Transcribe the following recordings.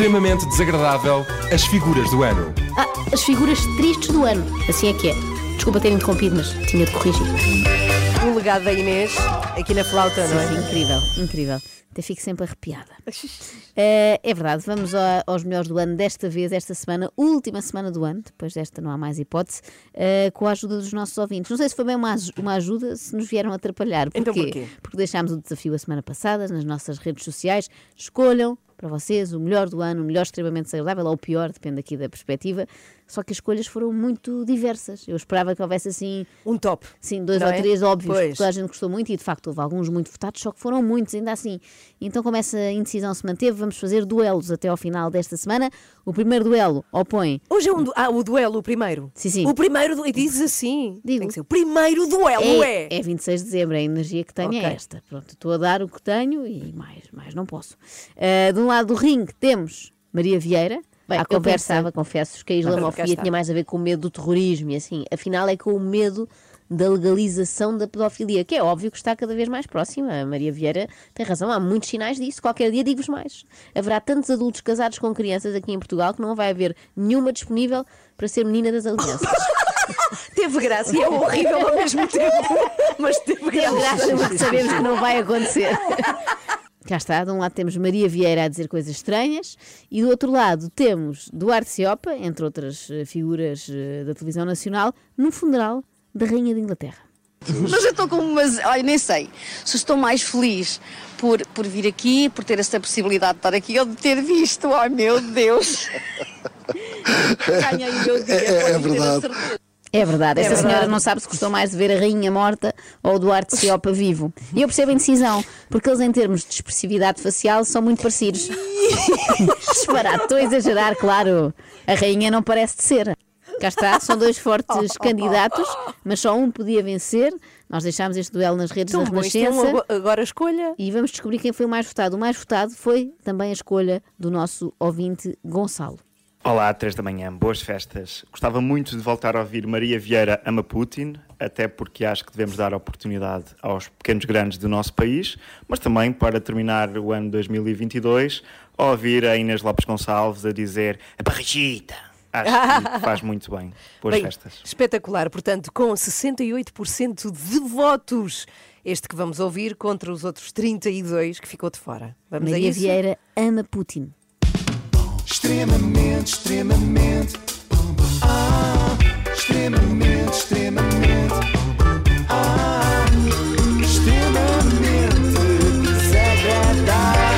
extremamente desagradável as figuras do ano. Ah, as figuras tristes do ano. Assim é que é. Desculpa ter interrompido, mas tinha de corrigir. Um legado da Inês aqui na flauta, não é? Sim, incrível, incrível. Até fico sempre arrepiada. É, é verdade, vamos a- aos melhores do ano desta vez, esta semana, última semana do ano, depois desta não há mais hipótese, eh, com a ajuda dos nossos ouvintes. Não sei se foi bem uma, uma ajuda, se nos vieram atrapalhar. Porquê? Então porquê? Porque deixámos o desafio a semana passada nas nossas redes sociais. Escolham para vocês o melhor do ano, o melhor extremamente desagradável ou o pior, depende aqui da perspectiva. Só que as escolhas foram muito diversas. Eu esperava que houvesse assim Um top. Sim, dois Não ou é? três óbvios, Pois. que toda a gente gostou muito e de facto houve alguns muito votados, só que foram muitos, ainda assim. Então, como essa indecisão se manteve, vamos fazer duelos até ao final desta semana. O primeiro duelo opõe. Hoje é um du- ah, o duelo, o primeiro. Sim, sim. O primeiro, du- e dizes assim. Digo. Tem que ser o primeiro duelo, é. É, é 26 de dezembro, a energia que tenho Ok. é esta. Pronto, estou a dar o que tenho e mais, mais não posso. Ah, de um lado do ringue temos Maria Vieira. Bem, à eu conversa, pensava, confesso, que a islamofobia tinha mais a ver com o medo do terrorismo e assim. Afinal, é com o medo da legalização da pedofilia, que é óbvio que está cada vez mais próxima. A Maria Vieira tem razão, há muitos sinais disso. Qualquer dia digo-vos mais. Haverá tantos adultos casados com crianças aqui em Portugal que não vai haver nenhuma disponível para ser menina das alianças. Teve graça e é horrível ao mesmo tempo. Mas teve graça. graça, porque sabemos que não vai acontecer. Cá está, de um lado temos Maria Vieira a dizer coisas estranhas e do outro lado temos Duarte Ciopa, entre outras eh, figuras eh, da televisão nacional, num funeral da Rainha de Inglaterra. Mas eu estou com umas. Olha, nem sei. Se estou mais feliz por, por vir aqui, por ter esta possibilidade de estar aqui ou de ter visto. Ai meu Deus! Ganhei o meu dia. É- é- é pode ter a verdade. É verdade, esta verdade. senhora não sabe se gostou mais de ver a Rainha morta ou o Duarte Ciopa vivo. E eu percebo a indecisão, porque eles, em termos de expressividade facial, são muito parecidos. Disparado, estou a exagerar, claro. A Rainha não parece de ser. Cá está, são dois fortes candidatos, mas só um podia vencer. Nós deixámos este duelo nas redes Então, da bom, é Renascença. uma, agora a escolha. E vamos descobrir quem foi o mais votado. O mais votado foi também a escolha do nosso ouvinte Gonçalo. Olá, 3 da manhã, boas festas. Gostava muito de voltar a ouvir Maria Vieira ama Putin, até porque acho que devemos dar oportunidade aos pequenos grandes do nosso país, mas também para terminar o ano 2022, a ouvir a Inês Lopes Gonçalves a dizer a barrigita. Acho que faz muito bem. Boas Bem, festas. espetacular. Portanto, com 68% de votos, este que vamos ouvir contra os outros 32 que ficou de fora. Vamos a Maria isso? Vieira ama Putin. Extremamente, extremamente. Ah, extremamente, extremamente. Ah, extremamente desagradável.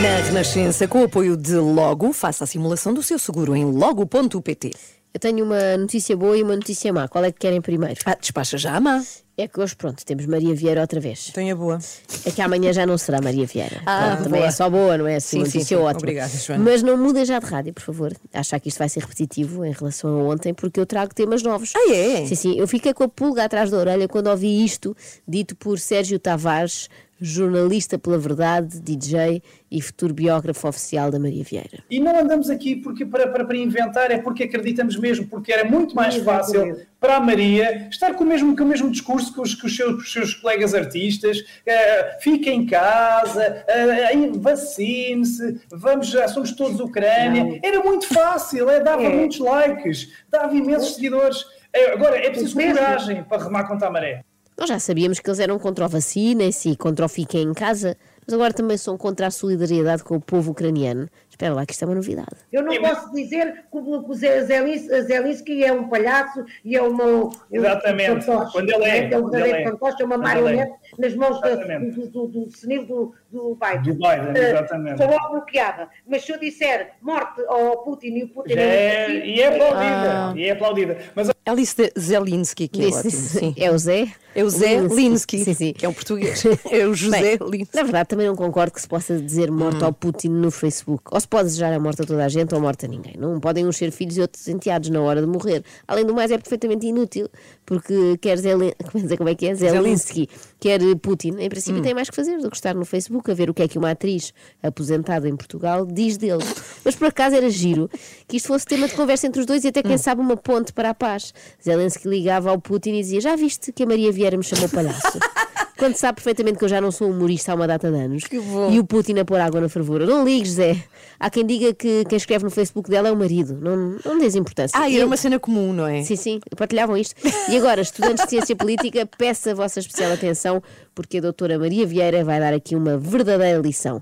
Na Renascença, com o apoio de Logo, faça a simulação do seu seguro em logo.pt. Eu tenho uma notícia boa e uma notícia má. Qual é que querem primeiro? Ah, despacha já, Má. É que hoje, pronto, temos Maria Vieira outra vez. Tenha boa. É que amanhã já não será Maria Vieira. Ah, Pronto, também boa. é só boa, não é assim? Sim, sim, sim. ótima. Obrigada, Joana. Mas não mudem já de rádio, por favor. Achar que isto vai ser repetitivo em relação a ontem, porque eu trago temas novos. Ah, é? Sim, sim. Eu fiquei com a pulga atrás da orelha quando ouvi isto dito por Sérgio Tavares, jornalista pela verdade, DJ e futuro biógrafo oficial da Maria Vieira. E não andamos aqui porque para, para, para inventar, é porque acreditamos mesmo, porque era muito mais fácil para a Maria estar com o mesmo, com o mesmo discurso que os, que os, seus, os seus colegas artistas, eh, fica em casa, aí vacine-se, vamos, já somos todos Ucrânia. Era muito fácil, é, dava muitos likes, dava imensos seguidores. Eh, agora, é preciso coragem para remar contra a maré. Nós já sabíamos que eles eram contra o vacina-se e contra o fiquem em casa, mas agora também são contra a solidariedade com o povo ucraniano. Espera lá que isto é uma novidade. Eu não posso dizer que o, Zelis- Zelensky é um palhaço e é uma. um- Exatamente. um fantoche, Quando ele é, É um quando ele verdadeiro é. fantoche, é uma é. marionete nas mãos da- do, do, do senil do, do Biden. Do Biden, Eh, exatamente. Sou logo bloqueada. Mas se eu disser morte ao Putin e o Putin é um é, assassino, e é aplaudida, e é aplaudida. Mas Ela disse Zelinski, que é Disse- ótimo. Sim. É o Zé? É o Zé Linsky, Sim, sim. que é um português. É o José Bem, Linsky. Na verdade, também não concordo que se possa dizer morte ao Putin no Facebook. Ou se pode desejar a morte a toda a gente ou morte a ninguém. Não podem uns ser filhos e outros enteados na hora de morrer. Além do mais, é perfeitamente inútil, porque quer Zelen... como é como é que é? Zelensky, quer Putin, em princípio tem mais que fazer do que estar no Facebook a ver o que é que uma atriz aposentada em Portugal diz dele. Mas por acaso era giro que isto fosse tema de conversa entre os dois e até quem sabe uma ponte para a paz. Zelensky ligava ao Putin e dizia: Já viste que a Maria Vieira me chamou palhaço? Quando sabe perfeitamente que eu já não sou humorista há uma data de anos bom. e o Putin a pôr água na fervura. Não ligues, Zé. Há quem diga que quem escreve no Facebook dela é o marido. Não, não dês importância. Ah, e Eu- era uma cena comum, não é? Sim, sim, partilhavam isto. E agora, estudantes de Ciência Política, peço a vossa especial atenção, porque a doutora Maria Vieira vai dar aqui uma verdadeira lição.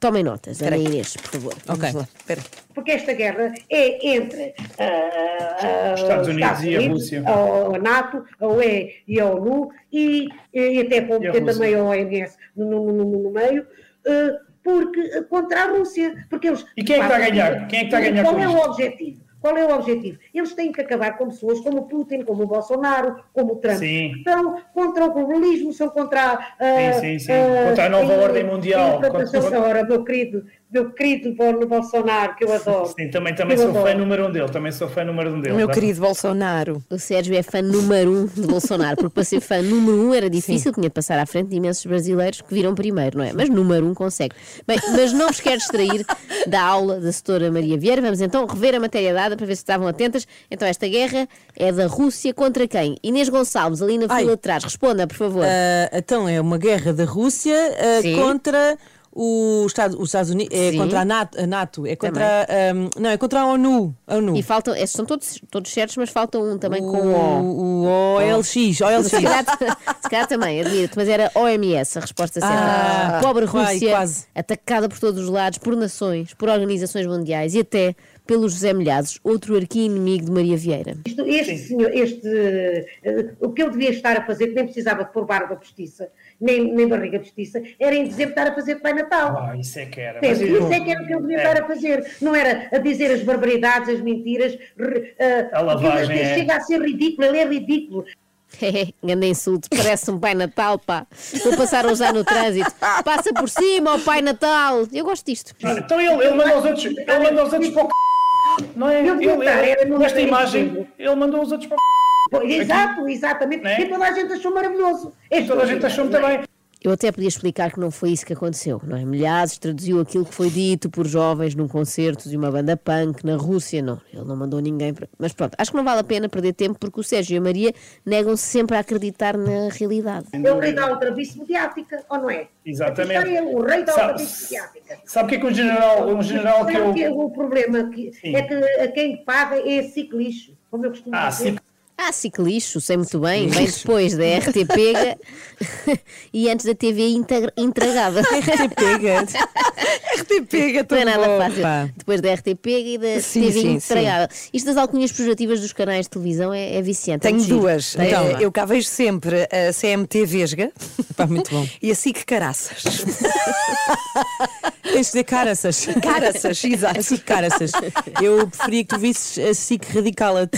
Tomem notas, Ana Inês, por favor. Ok. Porque esta guerra é entre ah, ah, Estados os Unidos e a Rússia. a, a NATO, a UE e a ONU, e, e até pode a ter também a OMS no, no- no- no meio, ah, porque, contra a Rússia. Porque eles, E quem é que está a ganhar? Quem é que está a ganhar Qual com é isto? o objetivo? Qual é o objetivo? Eles têm que acabar com pessoas como o Putin, como o Bolsonaro, como o Trump. Sim. Estão contra o globalismo, são contra a. Sim, sim, sim. Contra a nova ordem mundial. Contra- Ora, meu querido, meu querido Bolsonaro, que eu adoro. Sim, também, também sou fã adoro. número um dele. Também sou fã número um dele. Meu Dá- querido Bolsonaro. O Sérgio é fã número um de Bolsonaro, porque para ser fã número um era difícil, tinha de passar à frente de imensos brasileiros que viram primeiro, não é? Mas número um consegue. Bem, mas não vos quero distrair da aula da doutora Maria Vieira. Vamos então rever a matéria dada para ver se estavam atentas. Então, esta guerra é da Rússia contra quem? Inês Gonçalves, ali na Ai. fila de trás. Responda, por favor. Ah, então é uma guerra da Rússia ah, Sim. contra o Estado- os Estados Unidos, é Sim. contra a NATO, a NATO, é contra ahm, não, é contra a ONU, a ONU. E faltam, estes são todos, todos certos, mas falta um também com O. o, o OLX, OLX. Se calhar, se calhar também, admiro-te, mas era OMS a resposta certa. Ah, Pobre Rússia, atacada por todos os lados, por nações, por organizações mundiais e até pelos José Milhados, outro arqui-inimigo de Maria Vieira. Isto- este senhor, este, eh, o que ele devia estar a fazer, que nem precisava de pôr barba postiça, nem, nem barriga postiça, era em dezembro estar a fazer Pai Natal. Ah, isso é que era. Sim, Mas isso eu- é que era o que ele devia É. estar a fazer. Não era a dizer as barbaridades, as mentiras. eh, A lavagem, ele é. chega a ser ridículo, ele é ridículo. Grande insulto, parece um Pai Natal, pá. Vou passar a usar no trânsito. Passa por cima, ó Pai Natal. Eu gosto disto. Então ele, ele manda os outros, ele manda os outros para o c... Não é? Eu Ele, ele, nesta imagem, ele mandou os outros para o Exato, exatamente. Né? E toda a gente achou maravilhoso. Este Toda a gente achou muito bem. Eu até podia explicar que não foi isso que aconteceu, não é? Milhares traduziu aquilo que foi dito por jovens num concerto de uma banda punk na Rússia. Não, ele não mandou ninguém para. Mas pronto, acho que não vale a pena perder tempo porque o Sérgio e a Maria negam-se sempre a acreditar na realidade. É o rei da aldrabice mediática, ou não é? Exatamente. Ele, o rei da aldrabice mediática. Sabe o que é que um general, um general que Sabe eu. é o problema? Que Sim. é que a quem paga é ciclixo, como eu costumo Ah, dizer. Ah, ciclixo, sei muito bem, vem depois da RT Pega e antes da TV integra-. RT pega. RT pega Não é nada bom. fácil. pá. Depois da RT Pega e da Sim, TV sim. Isto das alcunhas pejorativas dos canais de televisão é, é viciante. é Tenho giro. duas. Tem? Então, eu cá vejo sempre a CMT Vesga Pá, muito bom. e a SIC Caraças. Tens de dizer caraças. Caraças, exato. A SIC caraças. Eu preferia que tu visses a SIC radicala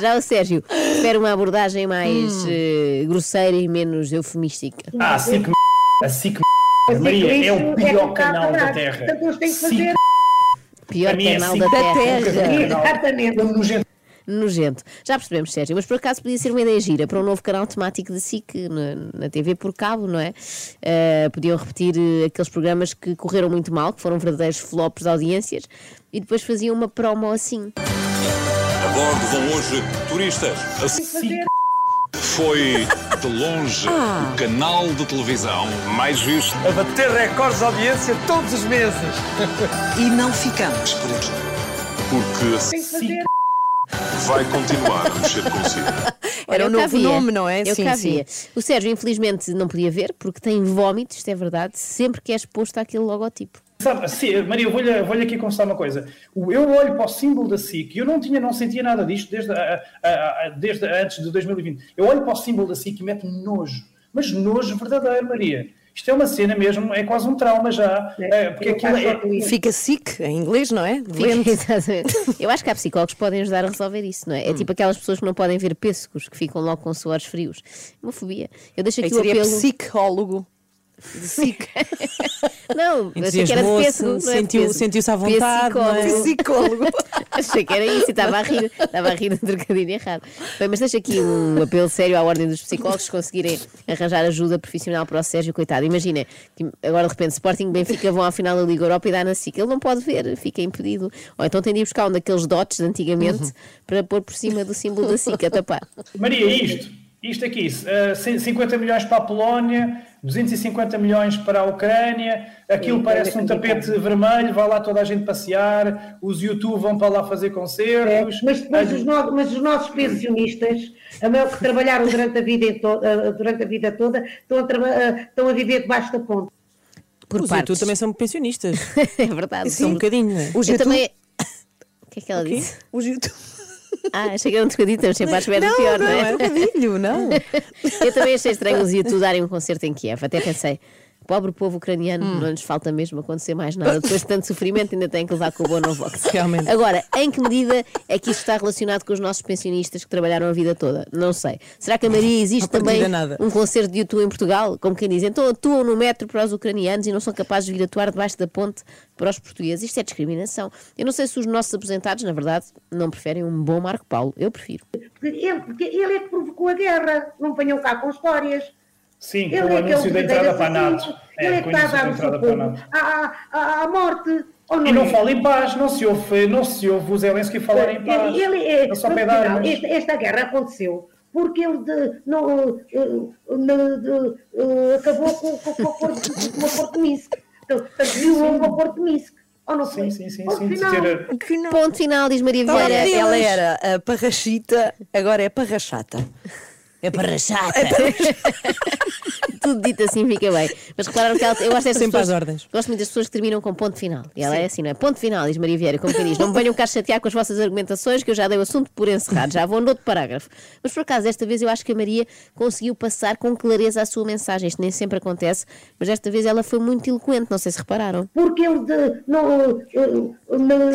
Já o Sérgio prefere uma abordagem mais eh, grosseira e menos eufemística. Ah, a SIC. A SIC. A Maria, é o pior que canal da a Terra. Portanto, eles têm que SIC. fazer. Pior é canal assim. da Da Terra. Exatamente. É um nojento. Nojento. Já percebemos, Sérgio, mas por acaso podia ser uma ideia gira para um novo canal temático da SIC na, na TV por cabo, não é? Eh, podiam repetir eh, aqueles programas que correram muito mal, que foram verdadeiros flops de audiências, e depois faziam uma promo assim. A bordo vão hoje turistas. A SIC. foi, de longe, o canal de televisão mais visto. A bater recordes de audiência todos os meses. E não ficamos por aqui. Porque fazer. vai continuar a mexer consigo. Era cá novo nome, não é? Eu Sim, cá sim. via. O Sérgio, infelizmente, não podia ver, porque tem vómitos, isto é verdade, sempre que é exposto àquele logotipo. Sabe, sim, Maria, eu vou-lhe vou aqui confessar uma coisa. Eu olho para o símbolo da SIC e eu não, tinha, não sentia nada disto desde, a- a- a- desde antes de 2020. Eu olho para o símbolo da SIC e meto-me nojo. Mas nojo verdadeiro, Maria. Isto é uma cena mesmo, é quase um trauma já. é, porque Eu aquilo é. Fica SIC em inglês, não é? Doente. Eu acho que há psicólogos que podem ajudar a resolver isso, não é? É tipo aquelas pessoas que não podem ver pêssegos, que ficam logo com suores frios. É Uma fobia. Eu deixo aqui o Seria apelo. psicólogo. De SIC. Não, achei que era de pêssego. é de sentiu- pêssego. sentiu-se à vontade, é? Psicólogo. Psicólogo. Achei que era isso e estava a rir, estava a rir um trocadilho errado. Bem, mas deixa aqui um apelo sério à ordem dos psicólogos se conseguirem arranjar ajuda profissional para o Sérgio, coitado. Imagina, que agora de repente Sporting e Benfica vão à final da Liga Europa e dá na SIC. Ele não pode ver, fica impedido. Ou então tem de ir buscar um daqueles dotes de antigamente para pôr por cima do símbolo da SIC a tapar. Maria, isto. Isto aqui, eh, 50 milhões para a Polónia, 250 milhões para a Ucrânia, aquilo parece é um tapete vermelho, vai lá toda a gente passear, os YouTube vão para lá fazer concertos. É, Mas, mas, os no- mas os nossos pensionistas, a maior que trabalharam durante a vida, to- eh, durante a vida toda, estão a, traba- eh, estão a viver debaixo da ponte. Por Os partes. YouTube também são pensionistas. É verdade. São um bocadinho, é? Os YouTube- também. O que é que ela disse? Os YouTube. Ah, achei que era um trocadilho, estamos sempre à espera do Não, pior, não, não, é? é um trocadilho, não. Eu também achei estranho os YouTube darem um concerto em Kiev. Até pensei, pobre povo ucraniano, Hum. não lhes falta mesmo acontecer mais nada. Depois de tanto sofrimento, ainda têm que levar com o bom no vox. Realmente. Agora, em que medida é que isto está relacionado com os nossos pensionistas que trabalharam a vida toda? Não sei. Será que a Maria existe também nada. um concerto de YouTube em Portugal? Como quem diz, então atuam no metro para os ucranianos e não são capazes de vir atuar debaixo da ponte para os portugueses. Isto é discriminação. Eu não sei se os nossos aposentados, na verdade, não preferem um bom Marco Paulo. Eu prefiro. Porque ele, porque ele é que provocou a guerra, não venham cá com histórias. Sim, Ele com o é anúncio da entrada para a verdadeiro NATO. assassino. Ele é com que o está a anúncio dar da o seu entrada para a povo NATO. à, à, à morte. Ou não E não é? fala em paz, não se ouve, não se ouve o Zelensky falar em paz. Ele, ele é, só final, esta, guerra aconteceu porque ele de- não, eh, eh, de- eh, acabou com, com, com, o acordo- com o acordo de Minsk. Então, violou o acordo de Minsk. Ou não? Sim, sim, sim, Ponto sim. final. Ter- Ponto final, diz Maria Vieira. ela era a parrachita, agora é parrachata. É para chata. Tudo dito assim fica bem. Mas repararam que ela, eu gosto destas Sempre pessoas, às ordens. Gosto muito das pessoas que terminam com ponto final. E ela é assim, não é? Ponto final, diz Maria Vieira, como quem diz. Não me venham cá chatear com as vossas argumentações, que eu já dei o assunto por encerrado. Já vou noutro parágrafo. Mas por acaso, desta vez eu acho que a Maria conseguiu passar com clareza a sua mensagem. Isto nem sempre acontece, mas desta vez ela foi muito eloquente. Não sei se repararam. Porque ele de, não, não,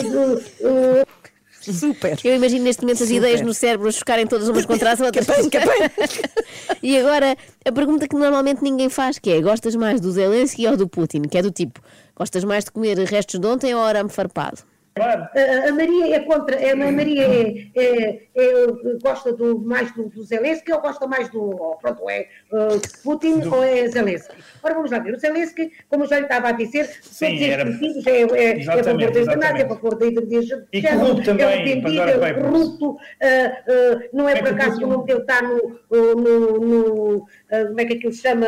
Super. Eu imagino neste momento as Super. ideias no cérebro a chocarem todas umas contra as outras. e agora, a pergunta que normalmente ninguém faz, que é, gostas mais do Zelensky ou do Putin? Que é do tipo, gostas mais de comer restos de ontem ou arame farpado? Claro. A, a Maria é contra. A Maria é, é, é, gosta do, mais do, do Zelensky ou gosta mais do. Pronto, é uh, Putin ou é Zelensky? Ora, vamos lá ver. O Zelensky, como já lhe estava a dizer, Sim, todos era- estes é, é, é a favor da eutanásia, é favor da ideologia E corrupto é um vendido, é corrupto, uh, uh, não é É por acaso que o nome dele está no. no, no uh, como é que aquilo se chama?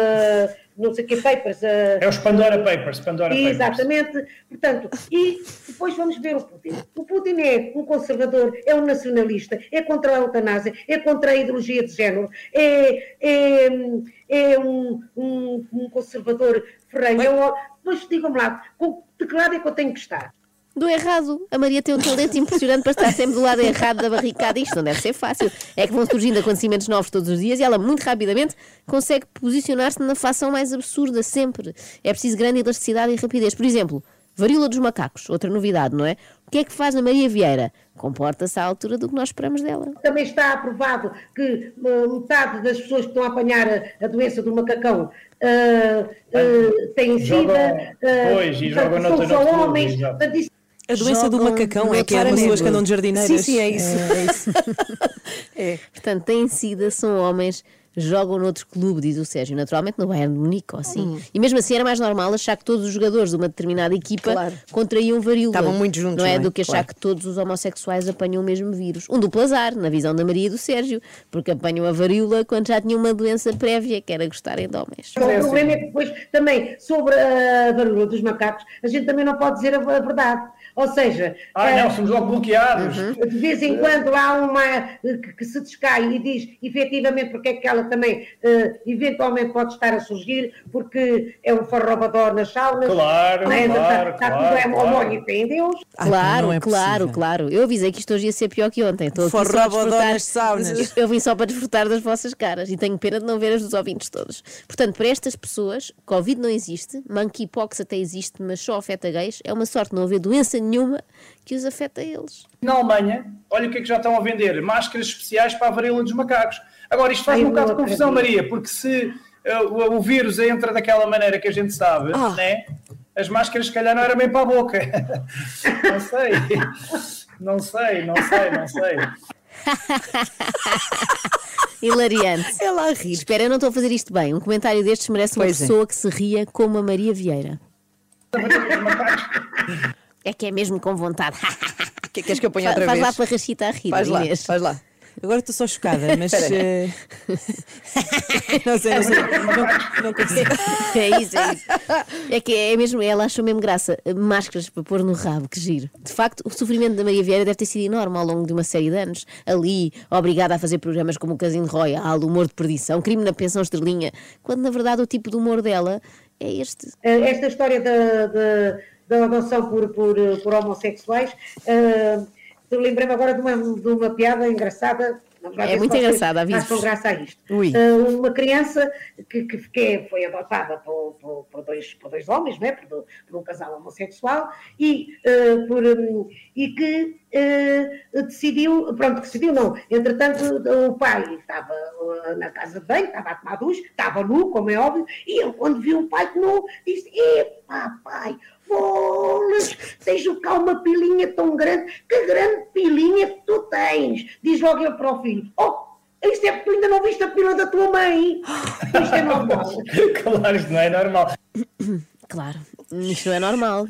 Não sei que papers. uh, É os Pandora Papers. Pandora Papers. Exatamente. Portanto, e depois vamos ver o Putin. O Putin é um conservador, é um nacionalista, é contra a eutanásia, é contra a ideologia de género, é, é, é um, um, um conservador ferrenho. Mas digam-me lá, com de que lado é que eu tenho que estar? Do errado. A Maria tem um talento impressionante para estar sempre do lado errado da barricada. Isto não deve ser fácil. É que vão surgindo acontecimentos novos todos os dias e ela, muito rapidamente, consegue posicionar-se na fação mais absurda sempre. É preciso grande elasticidade e rapidez. Por exemplo, varíola dos macacos, outra novidade, não é? O que é que faz a Maria Vieira? Comporta-se à altura do que nós esperamos dela. Também está aprovado que uh, metade das pessoas que estão a apanhar a, a doença do macacão uh, uh, têm Jogam- sida. uh, pois, e jogam são só noutro clube, A doença do macacão é que é as pessoas que andam de jardineiras. Sim, sim, é isso. É, é isso. É. Portanto, têm sida, são homens, jogam noutro clube, diz o Sérgio, naturalmente no Bayern de Munique ou assim. E mesmo assim era mais normal achar que todos os jogadores de uma determinada equipa Claro. contraíam varíola. Estavam muito juntos, Não é? não é? Do que achar Claro. que todos os homossexuais apanham o mesmo vírus. Um duplo azar, na visão da Maria e do Sérgio, porque apanham a varíola quando já tinham uma doença prévia, que era gostarem de homens. O problema é que depois também, sobre a varíola dos macacos, a gente também não pode dizer a verdade. Ou seja, Ah, eh, não, somos logo bloqueados. de vez em quando há uma eh, que, que se descai e diz efetivamente porque é que ela também eh, eventualmente pode estar a surgir, porque é um farrobador nas saunas. Claro, não é? claro, Está, está claro, tudo é claro. homónio, fé em Deus. Claro, é claro, claro. Eu avisei que isto hoje ia ser pior que ontem. Estou desfrutar. nas saunas. Eu vim só para desfrutar das vossas caras e tenho pena de não ver as dos ouvintes todos. Portanto, para estas pessoas, Covid não existe, monkeypox até existe, mas só afeta gays. É uma sorte não haver doença nenhuma que os afeta a eles. Na Alemanha, olha o que é que já estão a vender: máscaras especiais para a varíola dos macacos. Agora, isto faz Ai, um bocado de confusão. Maria, porque se uh, o, vírus entra daquela maneira que a gente sabe, Ah. né? as máscaras, se calhar, não eram bem para a boca. não sei. Não sei, não sei, não sei. Hilariante. Ela a rir. Espera, eu não estou a fazer isto bem. Um comentário destes merece uma Pois é. pessoa que se ria como a Maria Vieira. É que é mesmo com vontade. Que- Queres que eu ponha Fa- outra faz vez? lá para a Rachita a rir, Faz lá, Inês. faz lá. Agora estou só chocada, mas. eh, não sei, não sei. Não, não consigo. É isso, é isso. É que é mesmo, ela achou mesmo graça. Máscaras para pôr no rabo, que giro. De facto, o sofrimento da Maria Vieira deve ter sido enorme ao longo de uma série de anos. Ali, obrigada a fazer programas como o Casino Royal, Humor de Perdição, Crime na Pensão Estrelinha, quando na verdade o tipo de humor dela é este. Eh, esta história da, da, da adoção por, por, por homossexuais, uh, lembrei-me agora de uma, de uma piada engraçada. É muito engraçada, aviso-vos. Acham graça a isto. Ui. Uh, uma criança que, que, que é- foi adotada por, por, por dois, por dois homens, não é? por, por um casal homossexual, e, uh, por, um, e que uh, decidiu, pronto, decidiu não, entretanto o pai estava uh, na casa de banho, estava a tomar duche, estava nu, como é óbvio, e ele quando viu o pai nu, disse, epá pai, bolas, tens cá uma pilinha tão grande, que grande pilinha que tu tens, diz logo ele para o filho, oh, isto é porque tu ainda não viste a pila da tua mãe, isto é normal. Claro, isto não é normal. Claro, isto não é normal.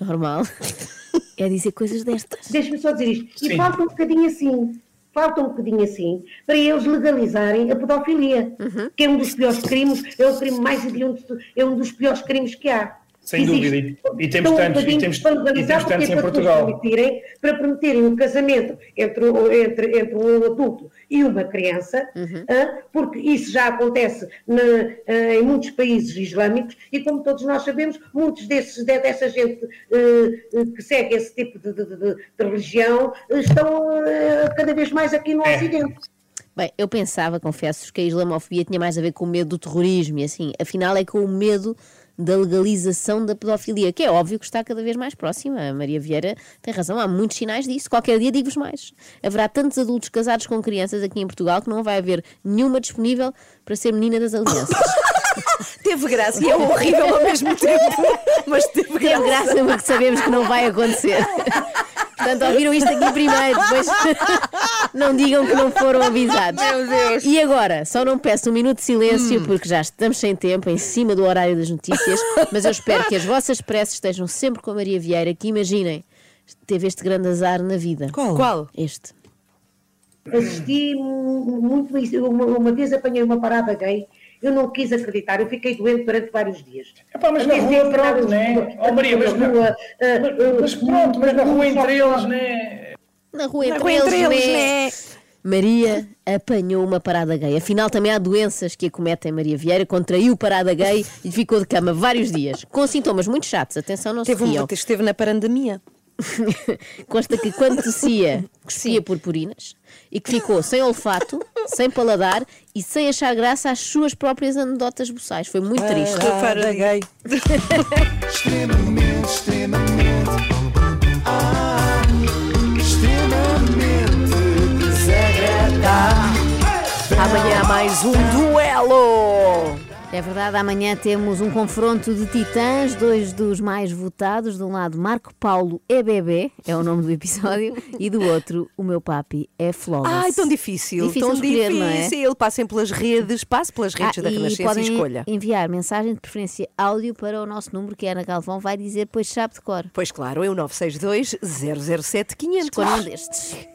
Normal. É dizer coisas destas. Deixa-me só dizer isto. E Sim. falta um bocadinho assim. Falta um bocadinho assim para eles legalizarem a pedofilia, que é um dos piores crimes, é o crime mais hediondo, é um dos piores crimes que há. Sem Existe. dúvida. E- e temos Então, tantos- e temos- e temos tantos porque em é Portugal. permitirem, para permitirem um casamento entre, o- entre, entre um adulto e uma criança, ah, porque isso já acontece na- em muitos países islâmicos e, como todos nós sabemos, muitos desses, de- dessa gente que segue esse tipo de, de- de- de religião estão cada vez mais aqui no Ocidente. Bem, eu pensava, confesso, que a islamofobia tinha mais a ver com o medo do terrorismo e assim. Afinal, é com o medo da legalização da pedofilia, que é óbvio que está cada vez mais próxima. A Maria Vieira tem razão, há muitos sinais disso. Qualquer dia digo-vos mais. Haverá tantos adultos casados com crianças aqui em Portugal que não vai haver nenhuma disponível para ser menina das alianças. Teve graça e é horrível ao mesmo tempo, mas teve Teve graça. graça porque sabemos que não vai acontecer. Portanto, ouviram isto aqui primeiro, depois não digam que não foram avisados. Meu Deus. E agora, só não peço um minuto de silêncio porque já estamos sem tempo, em cima do horário das notícias, mas eu espero que as vossas preces estejam sempre com a Maria Vieira, que imaginem, teve este grande azar na vida. Qual? Qual? Este. Assisti mu- muito Uma, uma vez apanhei uma parada gay, eu não quis acreditar, eu fiquei doente durante vários dias. Epá, mas na rua, pronto, né? Oh, Maria, mas na- rua, ah, Mas, mas pronto, mas na rua entre eles, né? Na rua Na entre, rua eles, entre eles, né? né? Maria apanhou uma parada gay. Afinal, também há doenças que acometem Maria Vieira. Contraiu parada gay e ficou de cama vários dias, com sintomas muito chatos. Atenção, não se Teve riam. uma, esteve na parandemia. Consta que quando tossia, cuspia purpurinas e que ficou sem olfato, sem paladar e sem achar graça às suas próprias anedotas buçais. Foi muito triste. Parada gay. Extremamente, extremamente. É verdade, amanhã temos um confronto de titãs, dois dos mais votados. De um lado, Marco Paulo é bebê, é o nome do episódio, e do outro, o meu papi é Flawless. Ai, tão difícil. Difícil tão escolher, difícil. não é? Passem pelas redes, passe pelas redes Ah, da e Renascença podem e escolha. enviar mensagem de preferência áudio para o nosso número, que é Ana Galvão, vai dizer, pois sabe de cor. Pois claro, é o 962 007 500. Escolha um destes.